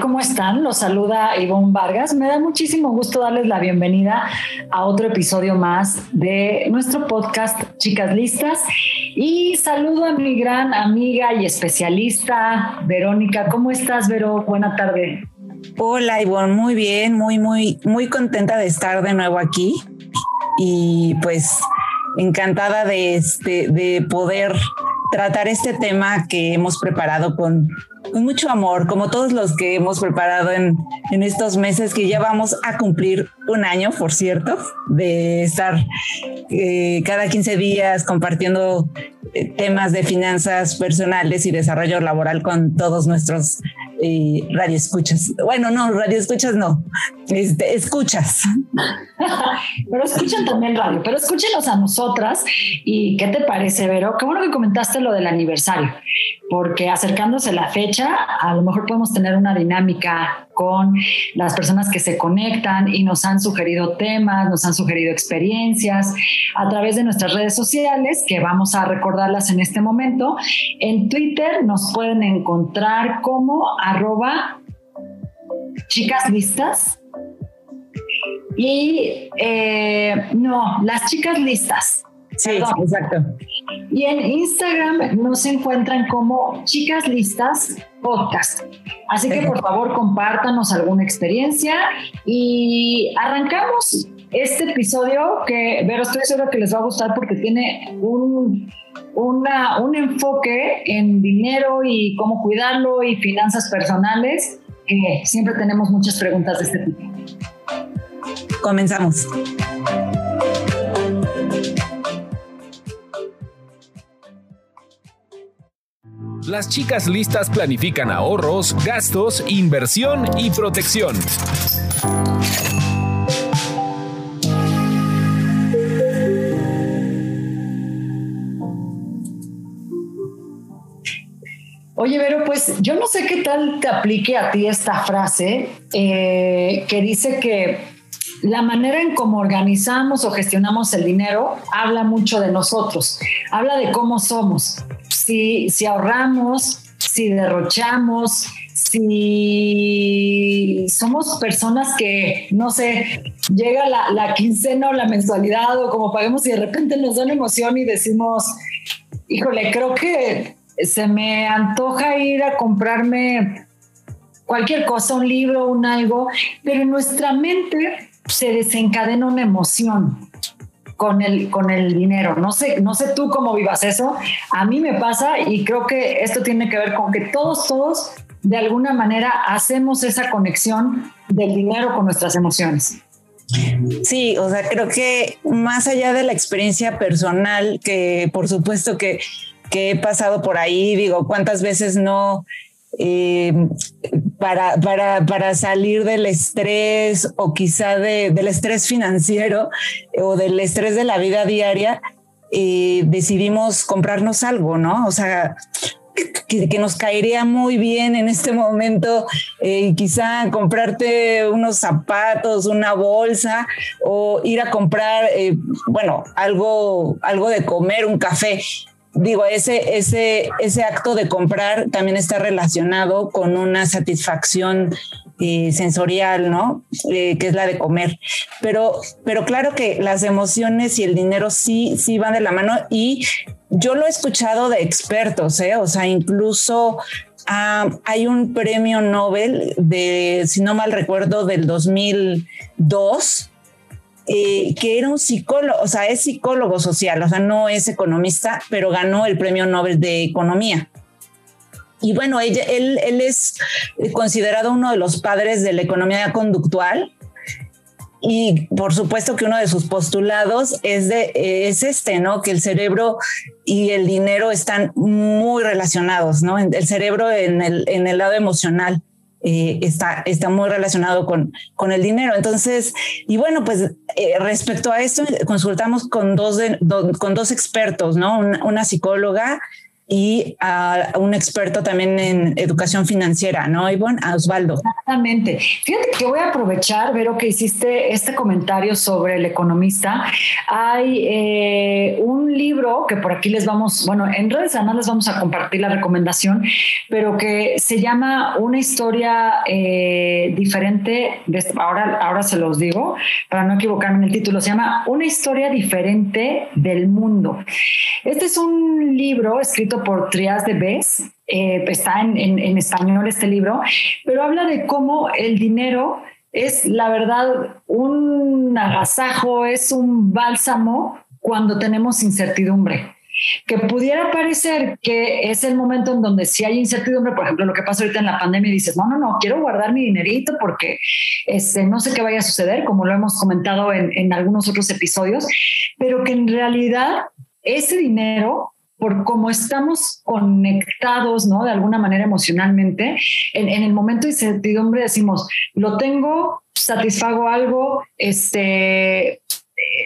¿Cómo están? Los saluda Ivonne Vargas. Me da muchísimo gusto darles la bienvenida a otro episodio más de nuestro podcast Chicas Listas. Y saludo a mi gran amiga y especialista, Verónica. ¿Cómo estás, Vero? Buena tarde. Hola, Ivonne. Muy bien, muy, muy, muy contenta de estar de nuevo aquí. Y pues encantada de, este, de poder tratar este tema que hemos preparado con mucho amor, como todos los que hemos preparado en, en estos meses que ya vamos a cumplir un año, por cierto, de estar eh, cada 15 días compartiendo eh, temas de finanzas personales y desarrollo laboral con todos nuestros eh, radioescuchas. Bueno, no, radioescuchas no, este, escuchas. pero escuchan también radio, pero escúchenos a nosotras. ¿Y qué te parece, Vero? Qué bueno que comentaste lo del aniversario, porque acercándose la fecha, a lo mejor podemos tener una dinámica con las personas que se conectan y nos han sugerido temas, nos han sugerido experiencias a través de nuestras redes sociales, que vamos a recordarlas en este momento. En Twitter nos pueden encontrar como arroba chicas listas. Y eh, no, las chicas listas. Sí, exacto. Y en Instagram nos encuentran como Chicas Listas Podcast. Así que por favor compártanos alguna experiencia y arrancamos este episodio que, pero estoy seguro que les va a gustar porque tiene un, un enfoque en dinero y cómo cuidarlo y finanzas personales, que siempre tenemos muchas preguntas de este tipo. Comenzamos. Las chicas listas planifican ahorros, gastos, inversión y protección. Oye, Vero, pues yo no sé qué tal te aplique a ti esta frase eh, que dice que la manera en cómo organizamos o gestionamos el dinero habla mucho de nosotros, habla de cómo somos. Si, ahorramos, si derrochamos, si somos personas que, no sé, llega la, la, quincena o la mensualidad o como paguemos y de repente nos da una emoción y decimos, híjole, creo que se me antoja ir a comprarme cualquier cosa, un libro, un algo, pero en nuestra mente se desencadena una emoción con el, con el dinero. No sé, no sé tú cómo vivas eso. A mí me pasa y creo que esto tiene que ver con que todos, todos, de alguna manera, hacemos esa conexión del dinero con nuestras emociones. Sí, o sea, creo que más allá de la experiencia personal, que por supuesto que, que he pasado por ahí, digo, cuántas veces no eh, para, para, para, salir del estrés o quizá del estrés financiero o del estrés de la vida diaria, eh, decidimos comprarnos algo, ¿no? O sea, que, nos caería muy bien en este momento, eh, quizá comprarte unos zapatos, una bolsa o ir a comprar, bueno, algo, algo de comer, un café digo, ese, ese, ese acto de comprar también está relacionado con una satisfacción eh, sensorial, ¿no? Eh, que es la de comer. Pero, pero claro que las emociones y el dinero sí, sí van de la mano y yo lo he escuchado de expertos, ¿eh? O sea, incluso ah, hay un premio Nobel de, si no mal recuerdo, del 2002 eh, que era un psicólogo, o sea, es psicólogo social, o sea, no es economista, pero ganó el premio Nobel de Economía. Y bueno, ella, él, él es considerado uno de los padres de la economía conductual y por supuesto que uno de sus postulados es, de, es este, ¿no? Que el cerebro y el dinero están muy relacionados, ¿no? El cerebro en el, en el lado emocional. Eh, está, está muy relacionado con, con el dinero. Entonces, y bueno, pues eh, respecto a esto, consultamos con dos, con dos expertos, ¿no? una psicóloga y a un experto también en educación financiera, ¿no, Ivonne? A Osvaldo. Exactamente. Fíjate que voy a aprovechar, Vero, que hiciste este comentario sobre el economista. Hay eh, un libro que por aquí les vamos, bueno, en redes además les vamos a compartir la recomendación, pero que se llama Una historia eh, diferente, ahora, ahora se los digo, para no equivocarme en el título, se llama Una historia diferente del mundo. Este es un libro escrito por Trias de Bes, eh, está en, español este libro, pero habla de cómo el dinero es, la verdad, un agasajo, es un bálsamo cuando tenemos incertidumbre. Que pudiera parecer que es el momento en donde si hay incertidumbre, por ejemplo, lo que pasa ahorita en la pandemia, dices, no, no, no, quiero guardar mi dinerito porque este, no sé qué vaya a suceder, como lo hemos comentado en, en algunos otros episodios, pero que en realidad ese dinero por cómo estamos conectados, ¿no? De alguna manera emocionalmente, en, el momento de incertidumbre decimos, lo tengo, satisfago algo, este, eh,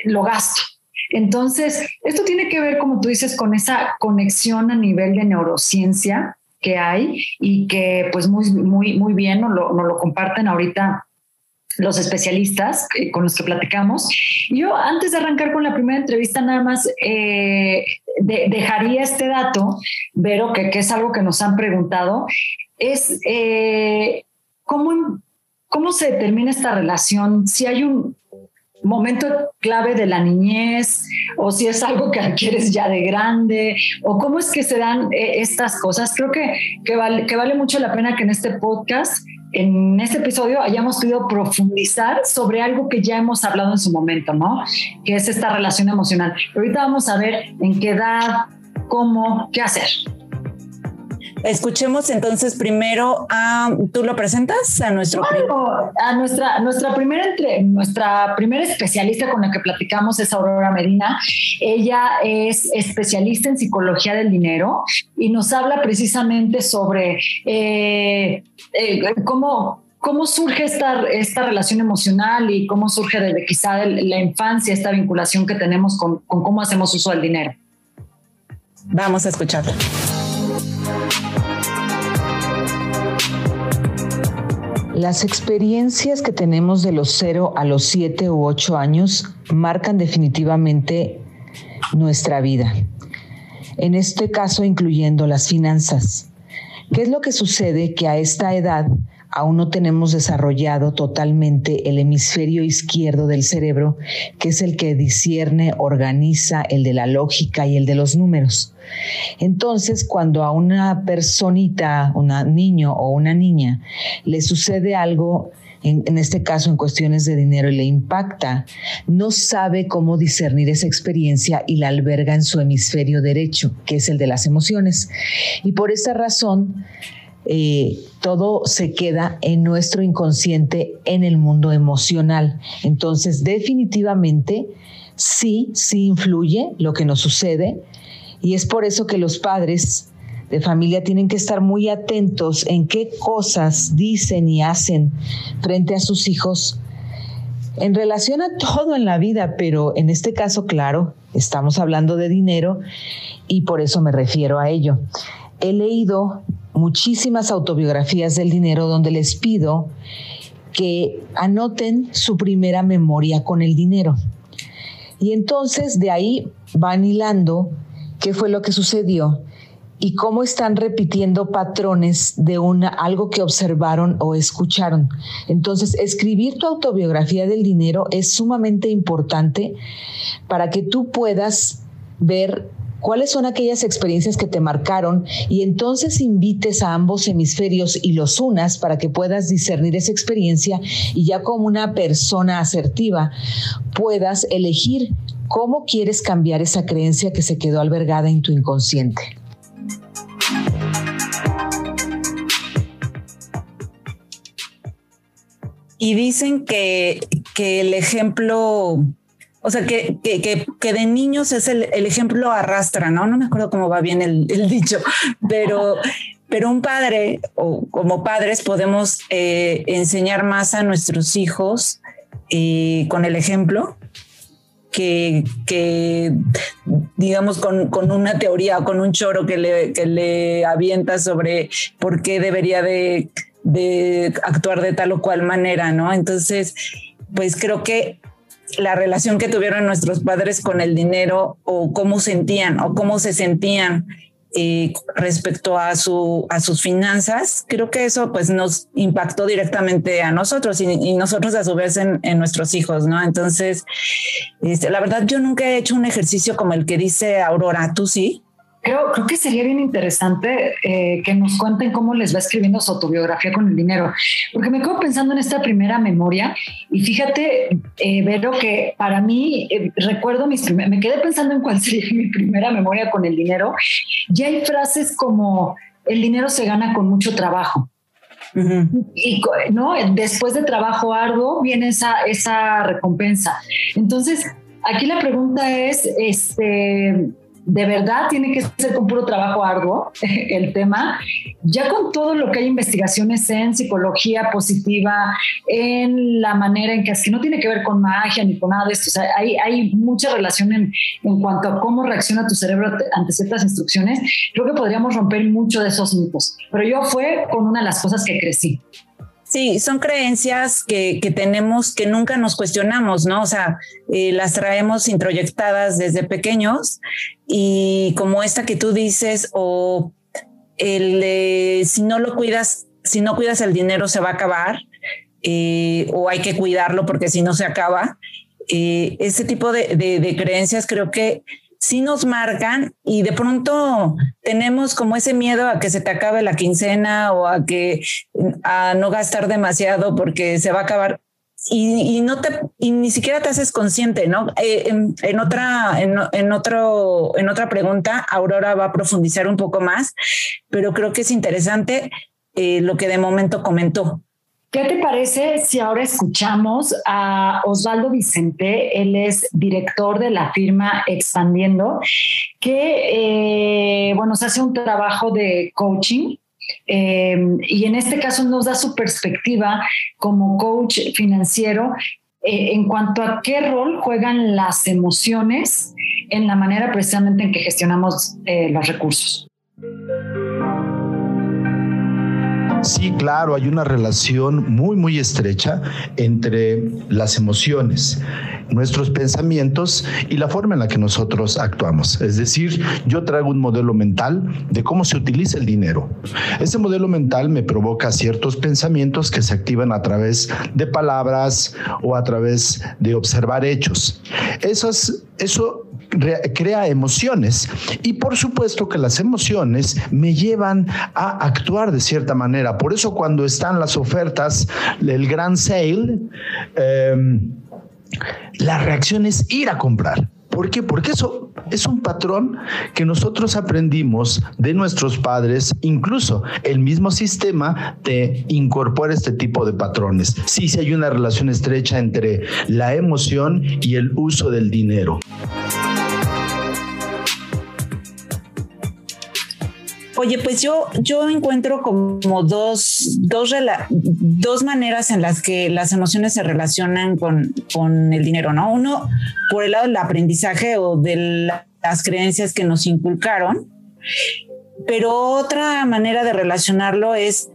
lo gasto. Entonces, esto tiene que ver, como tú dices, con esa conexión a nivel de neurociencia que hay y que pues muy, muy, muy bien nos lo, nos lo comparten ahorita los especialistas eh, con los que platicamos. Yo, antes de arrancar con la primera entrevista, nada más eh, dejaría este dato, Vero, que, que, es algo que nos han preguntado, es eh, cómo, cómo se determina esta relación, si hay un momento clave de la niñez o si es algo que adquieres ya de grande o cómo es que se dan estas cosas. Creo que, que, vale, que vale mucho la pena que en este podcast en este episodio hayamos podido profundizar sobre algo que ya hemos hablado en su momento, ¿no? Que es esta relación emocional. ahorita vamos a ver en qué edad, cómo, qué hacer. Escuchemos entonces primero a, ¿tú lo presentas? A nuestro a nuestra, nuestra primera entre, nuestra primera especialista con la que platicamos es Aurora Medina. Ella es especialista en psicología del dinero y nos habla precisamente sobre eh, eh, cómo ¿Cómo surge esta, esta relación emocional y cómo surge desde quizá la infancia esta vinculación que tenemos con, con cómo hacemos uso del dinero? Vamos a escucharla. Las experiencias que tenemos de los 0 a los 7 u 8 años marcan definitivamente nuestra vida. En este caso, incluyendo las finanzas. ¿Qué es lo que sucede? Que a esta edad aún no tenemos desarrollado totalmente el hemisferio izquierdo del cerebro, que es el que discierne, organiza, el de la lógica y el de los números. Entonces, cuando a una personita, un niño o una niña, le sucede algo en, este caso en cuestiones de dinero y le impacta, no sabe cómo discernir esa experiencia y la alberga en su hemisferio derecho, que es el de las emociones. Y por esa razón, eh, todo se queda en nuestro inconsciente, en el mundo emocional. Entonces, definitivamente, sí, sí influye lo que nos sucede. Y es por eso que los padres de familia tienen que estar muy atentos en qué cosas dicen y hacen frente a sus hijos en relación a todo en la vida, pero en este caso, claro, estamos hablando de dinero y por eso me refiero a ello. He leído muchísimas autobiografías del dinero donde les pido que anoten su primera memoria con el dinero. Y entonces de ahí van hilando qué fue lo que sucedió y cómo están repitiendo patrones de una, algo que observaron o escucharon. Entonces, escribir tu autobiografía del dinero es sumamente importante para que tú puedas ver cuáles son aquellas experiencias que te marcaron y entonces invites a ambos hemisferios y los unas para que puedas discernir esa experiencia y ya como una persona asertiva puedas elegir cómo quieres cambiar esa creencia que se quedó albergada en tu inconsciente. y dicen que, que el ejemplo, o sea, que, que, que, de niños es el, el, ejemplo arrastra, ¿no? No me acuerdo cómo va bien el, el dicho, pero, pero un padre o como padres podemos eh, enseñar más a nuestros hijos eh, con el ejemplo que, que digamos, con, con, una teoría o con un choro que le, que le avienta sobre por qué debería de de actuar de tal o cual manera, ¿no? Entonces, pues creo que la relación que tuvieron nuestros padres con el dinero o cómo sentían o cómo se sentían eh, respecto a, su, a sus finanzas, creo que eso pues nos impactó directamente a nosotros y, nosotros a su vez en, nuestros hijos, ¿no? Entonces, este, la verdad yo nunca he hecho un ejercicio como el que dice Aurora, ¿tú sí? Creo, creo que sería bien interesante eh, que nos cuenten cómo les va escribiendo su autobiografía con el dinero, porque me quedo pensando en esta primera memoria y fíjate, eh, Vero, que para mí, eh, recuerdo mis me quedé pensando en cuál sería mi primera memoria con el dinero, y hay frases como, el dinero se gana con mucho trabajo. Y no, después de trabajo arduo viene esa, esa recompensa. Entonces, aquí la pregunta es, este, de verdad tiene que ser con puro trabajo arduo el tema, ya con todo lo que hay investigaciones en psicología positiva, en la manera en que es que no tiene que ver con magia ni con nada de esto, hay, hay mucha relación en, en cuanto a cómo reacciona tu cerebro ante ciertas instrucciones, creo que podríamos romper mucho de esos mitos, pero yo fue con una de las cosas que crecí. Sí, son creencias que, que, tenemos que nunca nos cuestionamos, ¿no? O sea, eh, las traemos introyectadas desde pequeños y como esta que tú dices, o el si no lo cuidas, si no cuidas el dinero se va a acabar, eh, o hay que cuidarlo porque si no se acaba. Eh, ese tipo de, de, de creencias creo que sí nos marcan y de pronto tenemos como ese miedo a que se te acabe la quincena o a que a no gastar demasiado porque se va a acabar y, no te y ni siquiera te haces consciente, ¿no? Eh, en, otra en, en, otro en otra pregunta Aurora va a profundizar un poco más, pero creo que es interesante eh, lo que de momento comentó. ¿Qué te parece si ahora escuchamos a Osvaldo Vicente? Él es director de la firma Expandiendo, que, eh, bueno, se hace un trabajo de coaching eh, y en este caso nos da su perspectiva como coach financiero eh, en cuanto a qué rol juegan las emociones en la manera precisamente en que gestionamos los recursos. Sí, claro, hay una relación muy, muy estrecha entre las emociones, nuestros pensamientos y la forma en la que nosotros actuamos. Es decir, yo traigo un modelo mental de cómo se utiliza el dinero. Ese modelo mental me provoca ciertos pensamientos que se activan a través de palabras o a través de observar hechos. eso crea emociones y por supuesto que las emociones me llevan a actuar de cierta manera. Por eso cuando están las ofertas, el gran sale, em, la reacción es ir a comprar. ¿Por qué? Porque eso es un patrón que nosotros aprendimos de nuestros padres, incluso el mismo sistema te incorpora este tipo de patrones. Sí, sí hay una relación estrecha entre la emoción y el uso del dinero. Oye, pues yo, yo encuentro como dos, dos, dos maneras en las que las emociones se relacionan con, con el dinero, ¿no? Uno, por el lado del aprendizaje o de las creencias que nos inculcaron, pero otra manera de relacionarlo es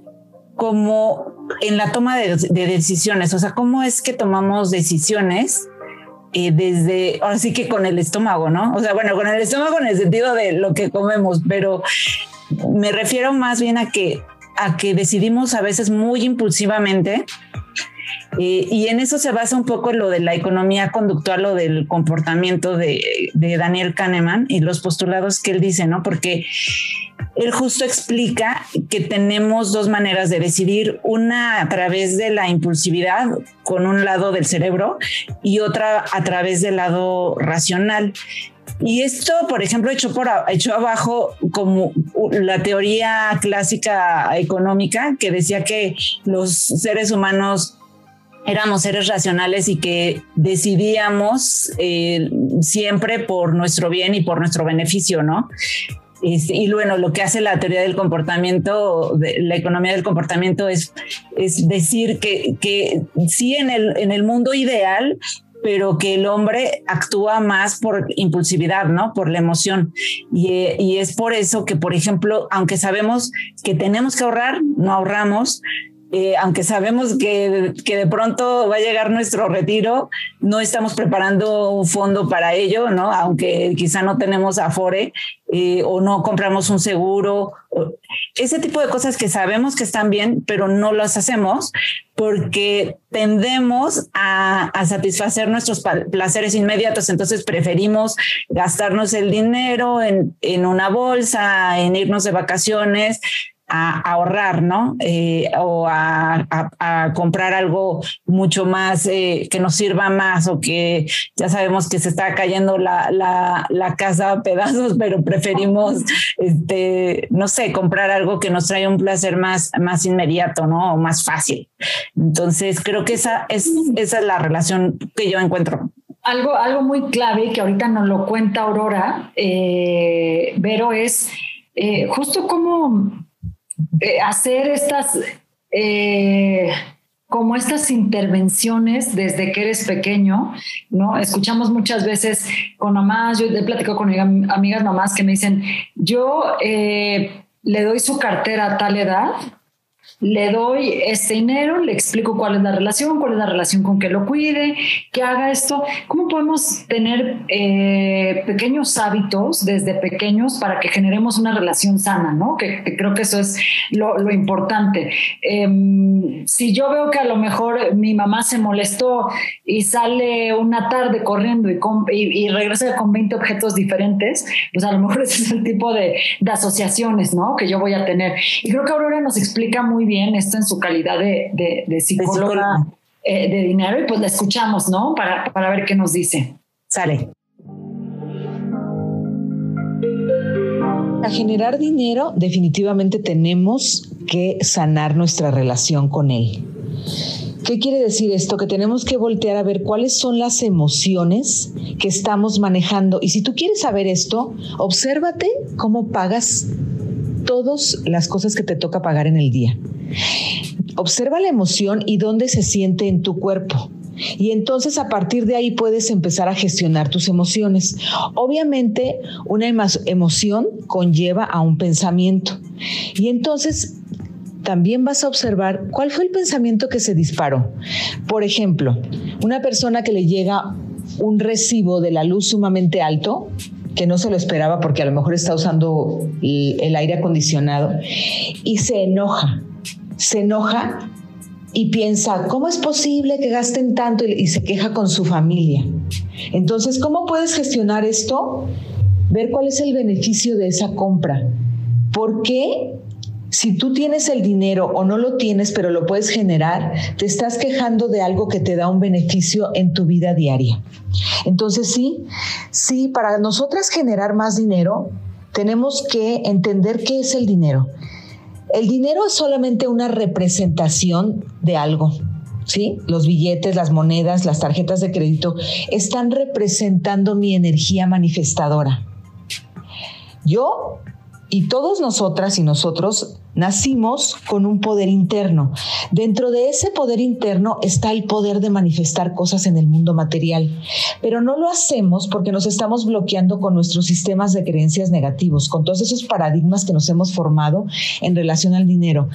como en la toma de, decisiones, o sea, cómo es que tomamos decisiones eh, desde, ahora que con el estómago, ¿no? O sea, bueno, con el estómago en el sentido de lo que comemos, pero me refiero más bien a que, a que decidimos a veces muy impulsivamente eh, y en eso se basa un poco lo de la economía conductual o del comportamiento de, de, Daniel Kahneman y los postulados que él dice, ¿no? Porque él justo explica que tenemos dos maneras de decidir, una a través de la impulsividad con un lado del cerebro y otra a través del lado racional. Y esto, por ejemplo, hecho, por, hecho abajo como la teoría clásica económica que decía que los seres humanos éramos seres racionales y que decidíamos eh, siempre por nuestro bien y por nuestro beneficio, ¿no? Este, y bueno, lo que hace la teoría del comportamiento, la economía del comportamiento, es, es decir que, que sí en el, en el mundo ideal pero que el hombre actúa más por impulsividad, ¿no? Por la emoción. Y, y, es por eso que, por ejemplo, aunque sabemos que tenemos que ahorrar, no ahorramos, eh, aunque sabemos que, que, de pronto va a llegar nuestro retiro, no estamos preparando un fondo para ello, ¿no? Aunque quizá no tenemos afore eh, o no compramos un seguro, ese tipo de cosas que sabemos que están bien, pero no las hacemos porque tendemos a, a satisfacer nuestros placeres inmediatos. Entonces preferimos gastarnos el dinero en, en una bolsa, en irnos de vacaciones, a ahorrar, ¿no? Eh, o a, comprar algo mucho más eh, que nos sirva más o que ya sabemos que se está cayendo la, la, casa a pedazos, pero preferimos, este, no sé, comprar algo que nos trae un placer más, más inmediato, ¿no? O más fácil. Entonces, creo que esa es, esa es la relación que yo encuentro. Algo, algo muy clave que ahorita nos lo cuenta Aurora, eh, Vero, es justo como eh, hacer estas, eh, como estas intervenciones desde que eres pequeño, ¿no? Escuchamos muchas veces con mamás, yo he platicado con amigas mamás que me dicen, yo eh, le doy su cartera a tal edad le doy este dinero, le explico cuál es la relación, cuál es la relación con que lo cuide, que haga esto. ¿Cómo podemos tener eh, pequeños hábitos desde pequeños para que generemos una relación sana? ¿no? Que, creo que eso es lo, importante. Em, si yo veo que a lo mejor mi mamá se molestó y sale una tarde corriendo y, y, regresa con 20 objetos diferentes, pues a lo mejor ese es el tipo de, de asociaciones ¿no? que yo voy a tener. Y creo que Aurora nos explica muy bien esto en su calidad de, de, psicóloga eh, de dinero y pues la escuchamos, ¿no? Para, para ver qué nos dice. Sale. Para generar dinero, definitivamente tenemos que sanar nuestra relación con él. ¿Qué quiere decir esto? Que tenemos que voltear a ver cuáles son las emociones que estamos manejando. Y si tú quieres saber esto, obsérvate cómo pagas todas las cosas que te toca pagar en el día. Observa la emoción y dónde se siente en tu cuerpo. Y entonces a partir de ahí puedes empezar a gestionar tus emociones. Obviamente una emoción conlleva a un pensamiento. Y entonces también vas a observar cuál fue el pensamiento que se disparó. Por ejemplo, una persona que le llega un recibo de la luz sumamente alto, que no se lo esperaba porque a lo mejor está usando el, aire acondicionado y se enoja, se enoja y piensa, ¿cómo es posible que gasten tanto? Y, se queja con su familia. Entonces, ¿cómo puedes gestionar esto? Ver cuál es el beneficio de esa compra. ¿Por qué si tú tienes el dinero o no lo tienes, pero lo puedes generar, te estás quejando de algo que te da un beneficio en tu vida diaria. Entonces sí, sí, para nosotras generar más dinero, tenemos que entender qué es el dinero. El dinero es solamente una representación de algo. ¿Sí? Los billetes, las monedas, las tarjetas de crédito están representando mi energía manifestadora. Yo y todos nosotras y nosotros nacimos con un poder interno. Dentro de ese poder interno está el poder de manifestar cosas en el mundo material, pero no lo hacemos porque nos estamos bloqueando con nuestros sistemas de creencias negativos, con todos esos paradigmas que nos hemos formado en relación al dinero.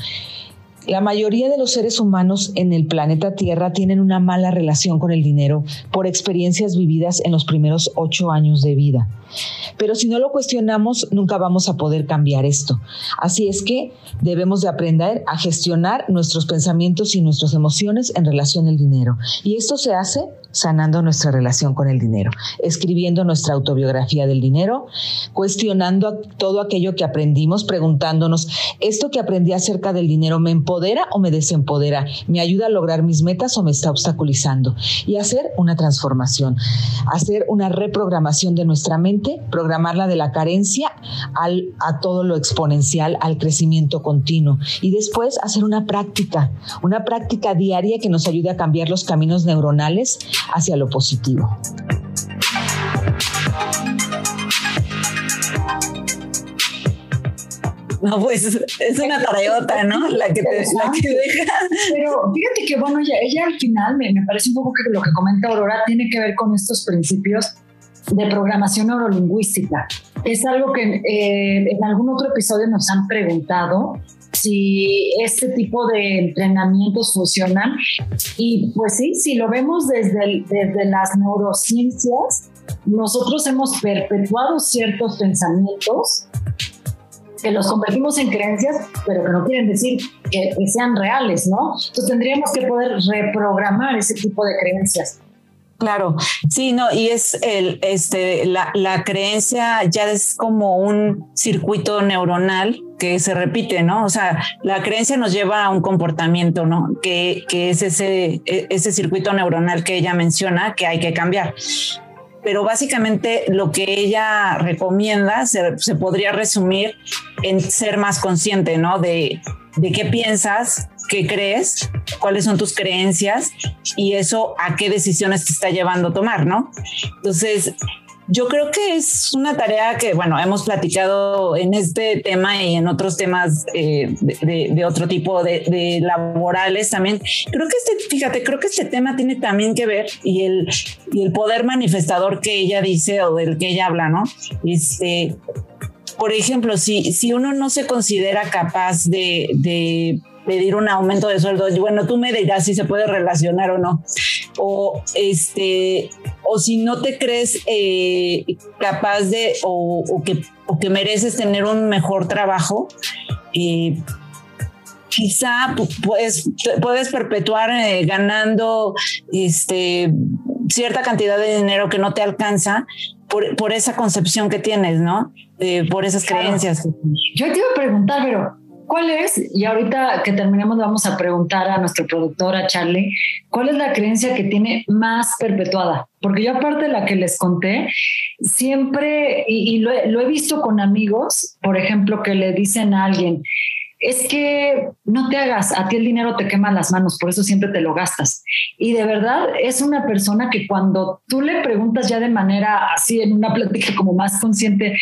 La mayoría de los seres humanos en el planeta Tierra tienen una mala relación con el dinero por experiencias vividas en los primeros ocho años de vida. Pero si no lo cuestionamos, nunca vamos a poder cambiar esto. Así es que debemos de aprender a gestionar nuestros pensamientos y nuestras emociones en relación al dinero. Y esto se hace sanando nuestra relación con el dinero, escribiendo nuestra autobiografía del dinero, cuestionando todo aquello que aprendimos, preguntándonos, ¿esto que aprendí acerca del dinero me empodera o me desempodera? ¿Me ayuda a lograr mis metas o me está obstaculizando? Y hacer una transformación, hacer una reprogramación de nuestra mente, programarla de la carencia al, a todo lo exponencial, al crecimiento continuo. Y después hacer una práctica, una práctica diaria que nos ayude a cambiar los caminos neuronales hacia lo positivo. No, pues es una tareota, ¿no? La que, te, la que deja. Pero fíjate que, bueno, ella, ella al final me, me, parece un poco que lo que comenta Aurora tiene que ver con estos principios de programación neurolingüística. Es algo que eh, en algún otro episodio nos han preguntado si este tipo de entrenamientos funcionan. Y pues sí, si lo vemos desde, desde las neurociencias, nosotros hemos perpetuado ciertos pensamientos que los convertimos en creencias, pero que no quieren decir que, sean reales, ¿no? Entonces tendríamos que poder reprogramar ese tipo de creencias. Claro, sí, no, y es el, este, la, la, creencia ya es como un circuito neuronal que se repite, ¿no? O sea, la creencia nos lleva a un comportamiento, ¿no? Que, que es ese, e, ese circuito neuronal que ella menciona que hay que cambiar pero básicamente lo que ella recomienda se, se, podría resumir en ser más consciente, ¿no? De, de qué piensas, qué crees, cuáles son tus creencias y eso a qué decisiones te está llevando a tomar, ¿no? Entonces, yo creo que es una tarea que, bueno, hemos platicado en este tema y en otros temas eh, de, otro tipo de, laborales también. Creo que este, fíjate, creo que este tema tiene también que ver y el, y el poder manifestador que ella dice o del que ella habla, ¿no? Este, por ejemplo, si, si uno no se considera capaz de, de pedir un aumento de sueldo, bueno, tú me dirás si se puede relacionar o no. O este, o si no te crees eh, capaz de o, que, o que mereces tener un mejor trabajo, eh, quizá puedes, puedes perpetuar eh, ganando este, cierta cantidad de dinero que no te alcanza por, por esa concepción que tienes, ¿no? por esas creencias. Yo te iba a preguntar, pero ¿Cuál es, y ahorita que terminemos vamos a preguntar a nuestro productor, a Charlie, cuál es la creencia que tiene más perpetuada? Porque yo aparte de la que les conté, siempre, y, lo, he visto con amigos, por ejemplo, que le dicen a alguien, es que no te hagas, a ti el dinero te quema las manos, por eso siempre te lo gastas. Y de verdad es una persona que cuando tú le preguntas ya de manera así, en una plática como más consciente,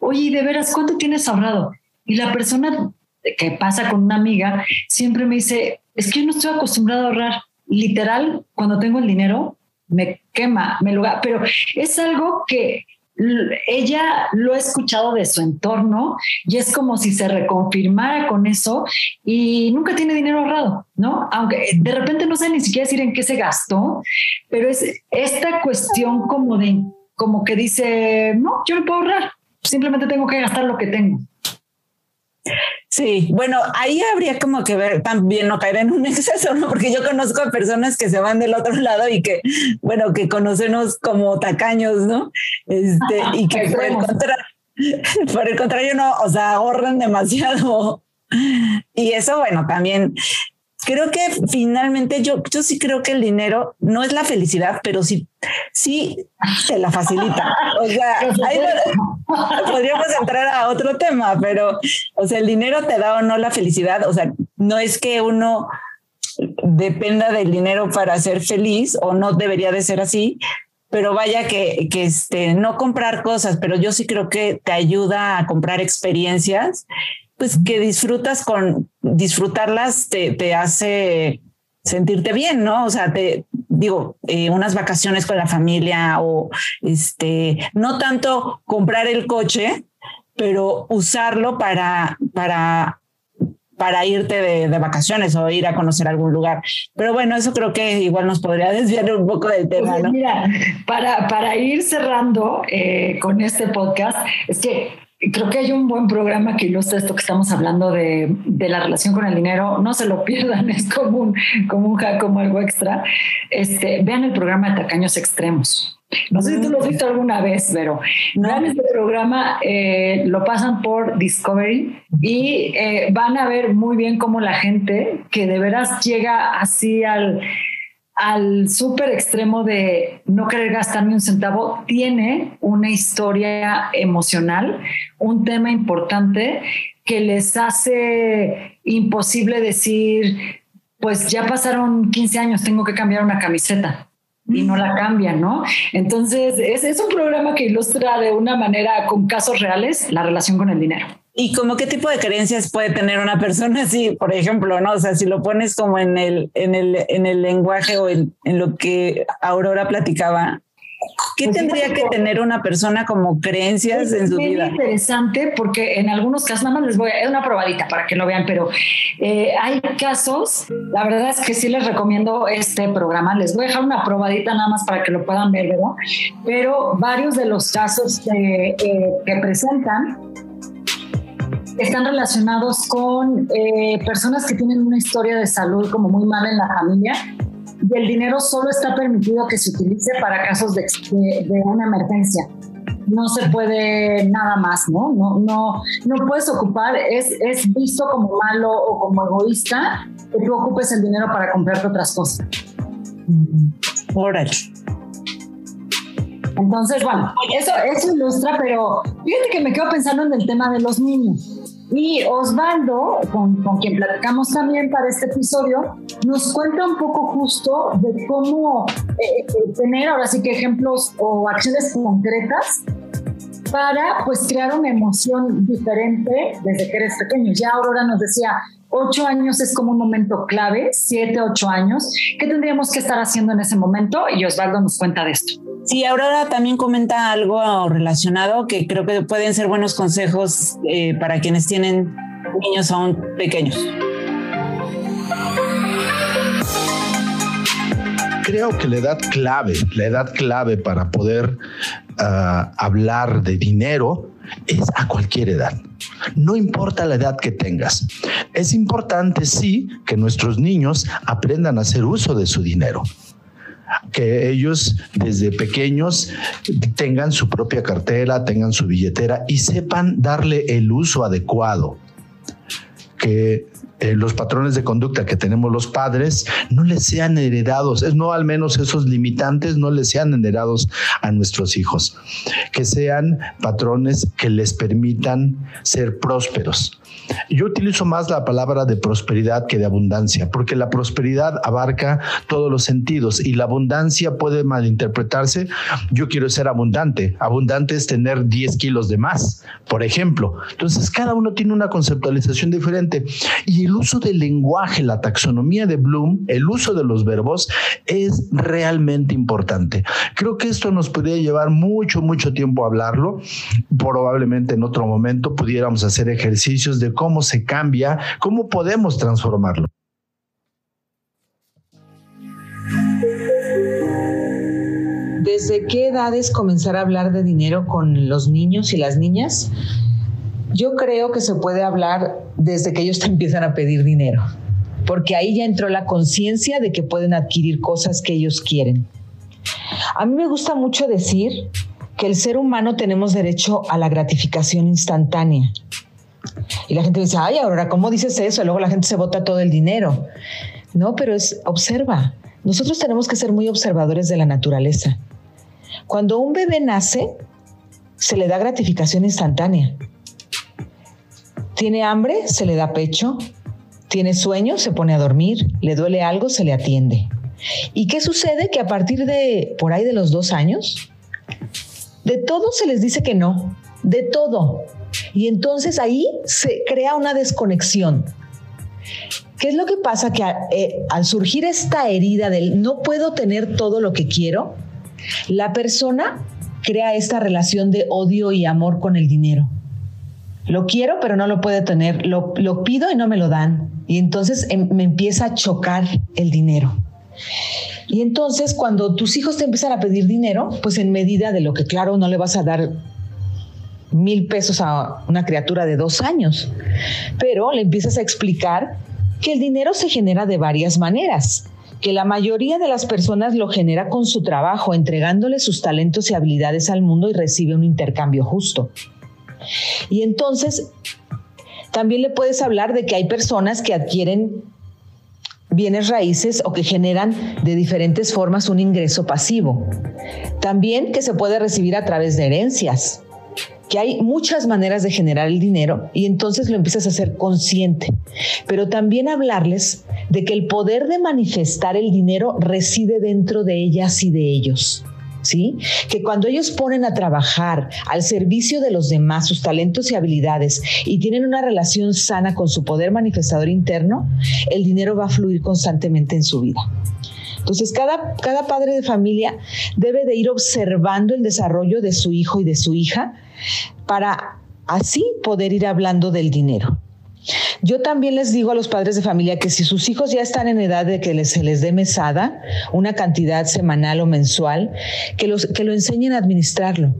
oye, ¿de veras cuánto tienes ahorrado? Y la persona que pasa con una amiga, siempre me dice, es que yo no estoy acostumbrado a ahorrar. Literal, cuando tengo el dinero, me quema, me lo pero es algo que ella lo ha escuchado de su entorno y es como si se reconfirmara con eso y nunca tiene dinero ahorrado, ¿no? Aunque de repente no sé ni siquiera decir en qué se gastó, pero es esta cuestión como de, como que dice, no, yo no puedo ahorrar, simplemente tengo que gastar lo que tengo. Sí, bueno, ahí habría como que ver también no caer en un exceso, ¿no? Porque yo conozco a personas que se van del otro lado y que, bueno, que conocemos como tacaños, ¿no? Este, y que por el, por el contrario, no, o sea, ahorran demasiado. Y eso, bueno, también creo que finalmente yo, yo sí creo que el dinero no es la felicidad, pero sí, sí te la facilita. O sea, ahí podríamos entrar a otro tema, pero, o sea, el dinero te da o no la felicidad. O sea, no es que uno dependa del dinero para ser feliz o no debería de ser así, pero vaya que, que este, no comprar cosas, pero yo sí creo que te ayuda a comprar experiencias pues que disfrutas con disfrutarlas te, te hace sentirte bien, ¿no? O sea, te digo, eh, unas vacaciones con la familia o este, no tanto comprar el coche, pero usarlo para, para, para irte de, vacaciones o ir a conocer algún lugar. Pero bueno, eso creo que igual nos podría desviar un poco del tema, pues ¿no? Mira, para, para ir cerrando eh, con este podcast, es que creo que hay un buen programa que ilustra esto que estamos hablando de, de, la relación con el dinero. No se lo pierdan, es como un, como un hack, como algo extra. Este, vean el programa de Tacaños Extremos. No sé si tú lo has visto alguna vez, pero en este programa, eh, lo pasan por Discovery y eh, van a ver muy bien cómo la gente que de veras llega así al, al súper extremo de no querer gastar ni un centavo, tiene una historia emocional, un tema importante que les hace imposible decir, pues ya pasaron 15 años, tengo que cambiar una camiseta y no la cambian, ¿no? Entonces, es, es un programa que ilustra de una manera con casos reales la relación con el dinero. ¿Y como qué tipo de creencias puede tener una persona así, por ejemplo, no? O sea, si lo pones como en el, en el, en el lenguaje o en, en lo que Aurora platicaba, ¿Qué pues tendría que tener una persona como creencias en su vida? Es interesante porque en algunos casos, nada más les voy a, es una probadita para que lo vean, pero eh, hay casos, la verdad es que sí les recomiendo este programa, les voy a dejar una probadita nada más para que lo puedan ver, ¿verdad? Pero varios de los casos que, eh, que presentan están relacionados con eh, personas que tienen una historia de salud como muy mala en la familia y el dinero solo está permitido que se utilice para casos de, de, una emergencia. No se puede nada más, ¿no? No, no, no puedes ocupar, es, es visto como malo o como egoísta que tú ocupes el dinero para comprarte otras cosas. Órale. Entonces, bueno, eso, eso ilustra, pero fíjate que me quedo pensando en el tema de los niños. Y Osvaldo, con, quien platicamos también para este episodio, nos cuenta un poco justo de cómo eh, eh, tener ahora sí que ejemplos o acciones concretas para pues crear una emoción diferente desde que eres pequeño. Ya Aurora nos decía, ocho años es como un momento clave, siete, ocho años. ¿Qué tendríamos que estar haciendo en ese momento? Y Osvaldo nos cuenta de esto. Sí, Aurora también comenta algo relacionado que creo que pueden ser buenos consejos eh, para quienes tienen niños aún pequeños. Creo que la edad clave, la edad clave para poder hablar de dinero es a cualquier edad. No importa la edad que tengas. Es importante, sí, que nuestros niños aprendan a hacer uso de su dinero que ellos desde pequeños tengan su propia cartera, tengan su billetera y sepan darle el uso adecuado. Que eh, los patrones de conducta que tenemos los padres no les sean heredados, es no al menos esos limitantes no les sean heredados a nuestros hijos, que sean patrones que les permitan ser prósperos, yo utilizo más la palabra de prosperidad que de abundancia, porque la prosperidad abarca todos los sentidos y la abundancia puede malinterpretarse. Yo quiero ser abundante. Abundante es tener 10 kilos de más, por ejemplo. Entonces, cada uno tiene una conceptualización diferente y el uso del lenguaje, la taxonomía de Bloom, el uso de los verbos es realmente importante. Creo que esto nos podría llevar mucho, mucho tiempo a hablarlo. Probablemente en otro momento pudiéramos hacer ejercicios de cómo se cambia, cómo podemos transformarlo. ¿Desde qué edades comenzar a hablar de dinero con los niños y las niñas? Yo creo que se puede hablar desde que ellos te empiezan a pedir dinero, porque ahí ya entró la conciencia de que pueden adquirir cosas que ellos quieren. A mí me gusta mucho decir que el ser humano tenemos derecho a la gratificación instantánea. Y la gente dice, ay, Aurora, ¿cómo dices eso? luego la gente se bota todo el dinero. No, pero es, observa. Nosotros tenemos que ser muy observadores de la naturaleza. Cuando un bebé nace, se le da gratificación instantánea. Tiene hambre, se le da pecho. Tiene sueño, se pone a dormir. Le duele algo, se le atiende. ¿Y qué sucede? Que a partir de por ahí de los dos años, de todo se les dice que no. De todo. Y entonces ahí se crea una desconexión. ¿Qué es lo que pasa? Que eh, al surgir esta herida del no puedo tener todo lo que quiero, la persona crea esta relación de odio y amor con el dinero. Lo quiero, pero no lo puede tener. Lo, lo pido y no me lo dan. Y entonces em, me empieza a chocar el dinero. Y entonces cuando tus hijos te empiezan a pedir dinero, pues en medida de lo que claro no le vas a dar mil pesos a una criatura de dos años, pero le empiezas a explicar que el dinero se genera de varias maneras que la mayoría de las personas lo genera con su trabajo, entregándole sus talentos y habilidades al mundo y recibe un intercambio justo. Y entonces, también le puedes hablar de que hay personas que adquieren bienes raíces o que generan de diferentes formas un ingreso pasivo. También que se puede recibir a través de herencias que hay muchas maneras de generar el dinero y entonces lo empiezas a ser consciente. Pero también hablarles de que el poder de manifestar el dinero reside dentro de ellas y de ellos. ¿Sí? Que cuando ellos ponen a trabajar al servicio de los demás sus talentos y habilidades y tienen una relación sana con su poder manifestador interno, el dinero va a fluir constantemente en su vida. Entonces, cada, cada padre de familia debe de ir observando el desarrollo de su hijo y de su hija para así poder ir hablando del dinero. Yo también les digo a los padres de familia que si sus hijos ya están en edad de que se les dé mesada, una cantidad semanal o mensual, que, los, que lo enseñen a administrarlo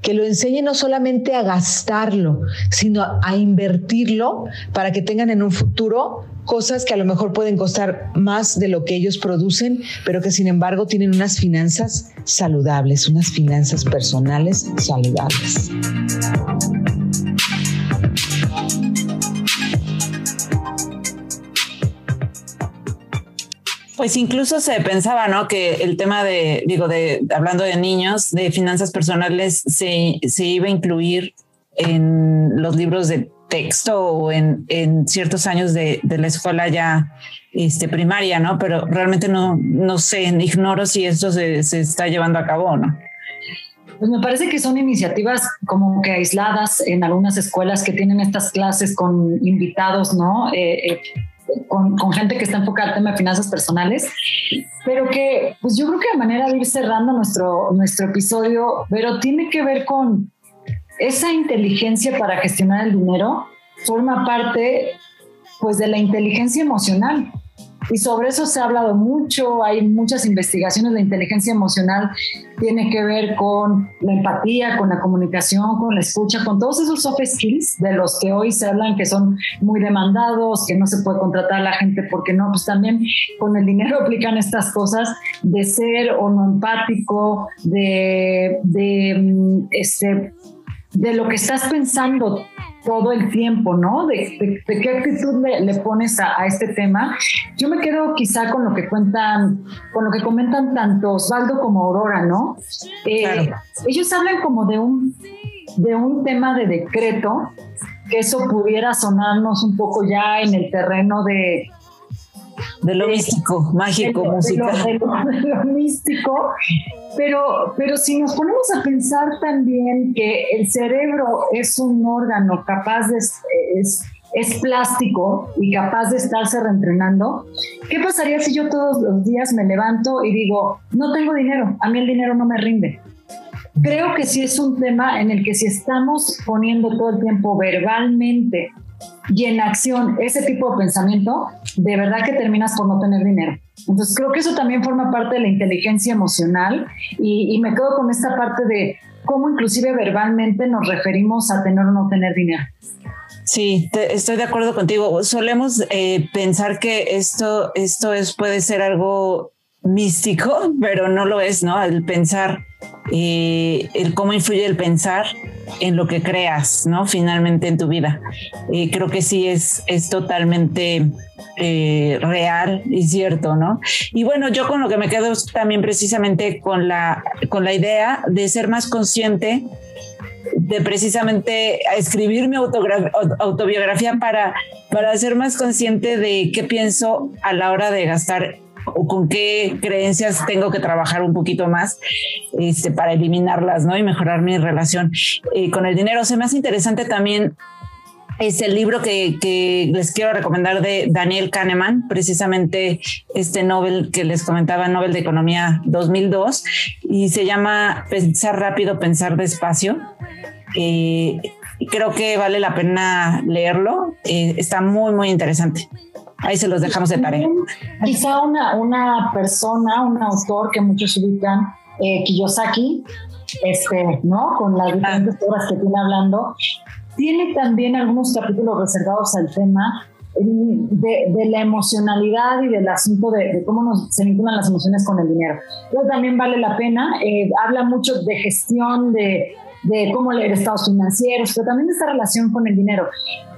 que lo enseñen no solamente a gastarlo, sino a invertirlo para que tengan en un futuro cosas que a lo mejor pueden costar más de lo que ellos producen, pero que sin embargo tienen unas finanzas saludables, unas finanzas personales saludables. Pues incluso se pensaba, ¿no? Que el tema de, digo, de hablando de niños, de finanzas personales, se, se iba a incluir en los libros de texto o en, en ciertos años de, de, la escuela ya este, primaria, ¿no? Pero realmente no, no sé, ignoro si esto se, se está llevando a cabo o no. Pues me parece que son iniciativas como que aisladas en algunas escuelas que tienen estas clases con invitados, ¿no? Eh, eh, con, con, gente que está enfocada al tema de finanzas personales, pero que pues yo creo que de manera de ir cerrando nuestro, nuestro episodio, pero tiene que ver con esa inteligencia para gestionar el dinero forma parte pues de la inteligencia emocional. Y sobre eso se ha hablado mucho, hay muchas investigaciones, la inteligencia emocional tiene que ver con la empatía, con la comunicación, con la escucha, con todos esos soft skills de los que hoy se hablan que son muy demandados, que no se puede contratar a la gente porque no, pues también con el dinero aplican estas cosas de ser o no empático, de, de mm, este, de lo que estás pensando todo el tiempo, ¿no? De, qué actitud le, pones a, este tema. Yo me quedo quizá con lo que cuentan, con lo que comentan tanto Osvaldo como Aurora, ¿no? Eh, ellos hablan como de un, de un tema de decreto, que eso pudiera sonarnos un poco ya en el terreno de, de lo místico, mágico, musical. De lo, místico, pero, pero si nos ponemos a pensar también que el cerebro es un órgano capaz de, es, es plástico y capaz de estarse reentrenando, ¿qué pasaría si yo todos los días me levanto y digo, no tengo dinero, a mí el dinero no me rinde? Creo que sí es un tema en el que si estamos poniendo todo el tiempo verbalmente y en acción ese tipo de pensamiento, de verdad que terminas por no tener dinero. Entonces creo que eso también forma parte de la inteligencia emocional y, me quedo con esta parte de cómo inclusive verbalmente nos referimos a tener o no tener dinero. Sí, estoy de acuerdo contigo. Solemos eh, pensar que esto, esto es, puede ser algo místico, pero no lo es, ¿no? El pensar, eh, el cómo influye el pensar en lo que creas, ¿no? Finalmente en tu vida. Eh, creo que sí es, es totalmente eh, real y cierto, ¿no? Y bueno, yo con lo que me quedo es también precisamente con la, con la idea de ser más consciente de precisamente escribir mi autobiografía para, para ser más consciente de qué pienso a la hora de gastar o con qué creencias tengo que trabajar un poquito más este, para eliminarlas, ¿no? Y mejorar mi relación eh, con el dinero. Se me hace interesante también es el libro que, que, les quiero recomendar de Daniel Kahneman, precisamente este Nobel que les comentaba, Nobel de Economía 2002, y se llama Pensar rápido, pensar despacio. Eh, creo que vale la pena leerlo, eh, está muy, muy interesante. Ahí se los dejamos de tarea. Quizá una, una persona, un autor que muchos ubican, eh, Kiyosaki, este, ¿no? Con las diferentes horas que tiene hablando, tiene también algunos capítulos reservados al tema de, la emocionalidad y del asunto de, cómo nos, se vinculan las emociones con el dinero. Pero también vale la pena, eh, habla mucho de gestión, de, de cómo leer estados financieros, pero también esta relación con el dinero.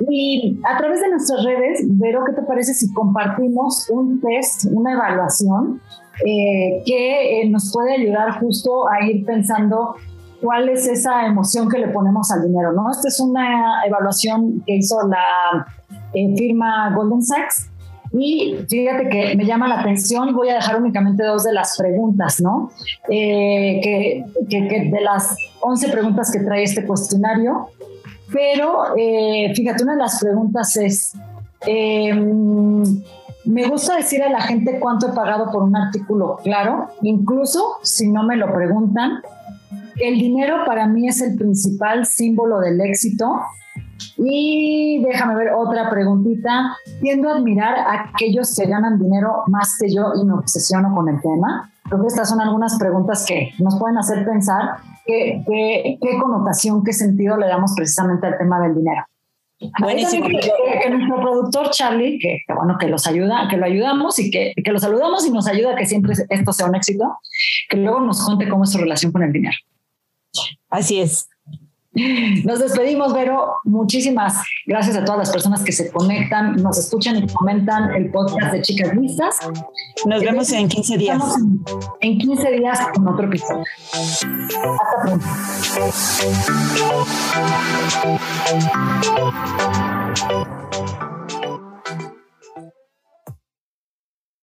Y a través de nuestras redes, Vero, ¿qué te parece si compartimos un test, una evaluación eh, que eh, nos puede ayudar justo a ir pensando cuál es esa emoción que le ponemos al dinero, ¿no? Esta es una evaluación que hizo la eh, firma Golden Sachs y fíjate que me llama la atención, voy a dejar únicamente dos de las preguntas, ¿no? que, que, de las 11 preguntas que trae este cuestionario, pero fíjate, una de las preguntas es, me gusta decir a la gente cuánto he pagado por un artículo, claro, incluso si no me lo preguntan. El dinero para mí es el principal símbolo del éxito. Y déjame ver otra preguntita. Tiendo a admirar a aquellos que ganan dinero más que yo y me obsesiono con el tema. Creo que estas son algunas preguntas que nos pueden hacer pensar qué, qué connotación, qué sentido le damos precisamente al tema del dinero. Buenísimo. Que, nuestro productor Charlie, que, bueno, que los ayuda, que lo ayudamos y que, que lo saludamos y nos ayuda a que siempre esto sea un éxito, que luego nos cuente cómo es su relación con el dinero. Así es. Nos despedimos, Vero. Muchísimas gracias a todas las personas que se conectan, nos escuchan y comentan el podcast de Chicas Listas. Nos vemos en 15 días. En 15 días con otro episodio. Hasta pronto.